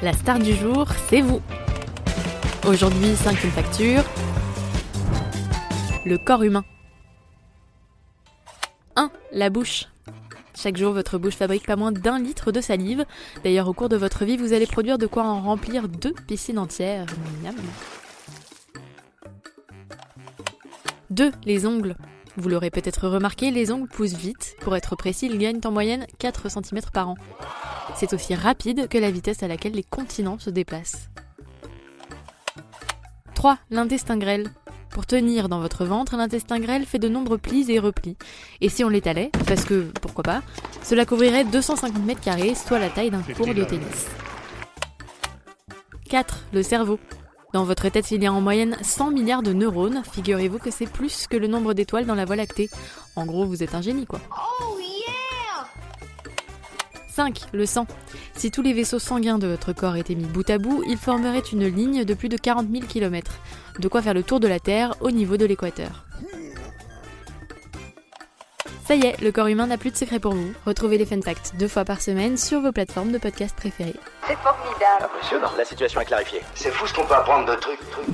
La star du jour, c'est vous. Aujourd'hui, cinquième facture. Le corps humain. 1. La bouche. Chaque jour, votre bouche fabrique pas moins d'un litre de salive. D'ailleurs, au cours de votre vie, vous allez produire de quoi en remplir deux piscines entières. Miam. 2. Les ongles. Vous l'aurez peut-être remarqué, les ongles poussent vite. Pour être précis, ils gagnent en moyenne 4 cm par an. C'est aussi rapide que la vitesse à laquelle les continents se déplacent. 3. L'intestin grêle. Pour tenir dans votre ventre, l'intestin grêle fait de nombreux plis et replis. Et si on l'étalait, parce que pourquoi pas, cela couvrirait 250 mètres carrés, soit la taille d'un cours de tennis. 4. Le cerveau. Dans votre tête, il y a en moyenne 100 milliards de neurones. Figurez-vous que c'est plus que le nombre d'étoiles dans la Voie lactée. En gros, vous êtes un génie, quoi. 5. Le sang. Si tous les vaisseaux sanguins de votre corps étaient mis bout à bout, ils formeraient une ligne de plus de 40 000 km. De quoi faire le tour de la Terre au niveau de l'équateur. Ça y est, le corps humain n'a plus de secret pour vous. Retrouvez les fun facts deux fois par semaine sur vos plateformes de podcast préférées. C'est formidable. Impressionnant. La situation est clarifiée. C'est fou ce qu'on peut apprendre de trucs. trucs.